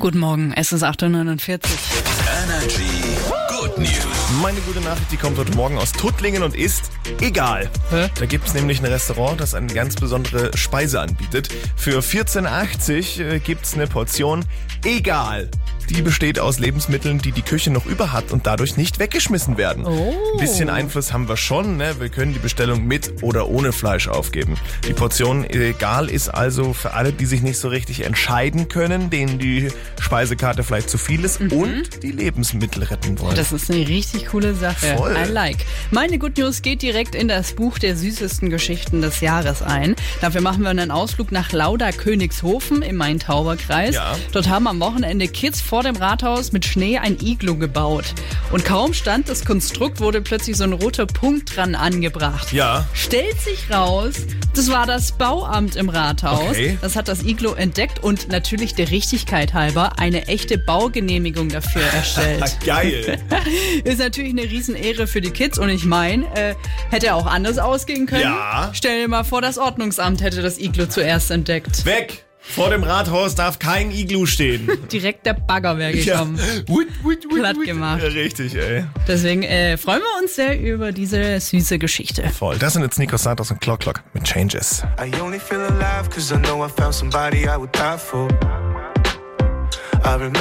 Guten Morgen, es ist 8.49 Uhr. Energy Good News. Meine gute Nachricht, die kommt heute Morgen aus Tuttlingen und ist egal. Hä? Da gibt es nämlich ein Restaurant, das eine ganz besondere Speise anbietet. Für 14,80 äh, gibt es eine Portion egal. Die besteht aus Lebensmitteln, die die Küche noch über hat und dadurch nicht weggeschmissen werden. Oh. Ein bisschen Einfluss haben wir schon. Ne? Wir können die Bestellung mit oder ohne Fleisch aufgeben. Die Portion egal ist also für alle, die sich nicht so richtig entscheiden können, denen die Speisekarte vielleicht zu viel ist und die Lebensmittel retten wollen. Mhm. Das ist eine richtig coole Sache. Voll. I like. Meine Good News geht direkt in das Buch der süßesten Geschichten des Jahres ein. Dafür machen wir einen Ausflug nach Lauda Königshofen im Main-Tauber-Kreis. Ja. Dort haben am Wochenende Kids vor dem Rathaus mit Schnee ein Iglu gebaut. Und kaum stand das Konstrukt, wurde plötzlich so ein roter Punkt dran angebracht. ja. Stellt sich raus, das war das Bauamt im Rathaus. Okay. Das hat das Iglo entdeckt und natürlich der Richtigkeit halber eine echte Baugenehmigung dafür erstellt. Geil. Ist natürlich eine Riesenehre für die Kids und ich meine, äh, hätte auch anders ausgehen können. Ja. Stell dir mal vor, das Ordnungsamt hätte das Iglo zuerst entdeckt. Weg! Vor dem Rathaus darf kein Iglu stehen. Direkt der Bagger wäre gekommen. Wut, wut, wut, Platt gemacht. Ja, richtig, ey. Deswegen äh, freuen wir uns sehr über diese süße Geschichte. Voll. Das sind jetzt Nico Santos und Clock Clock mit Changes. I only feel alive cause I know I found somebody I would die for. I remember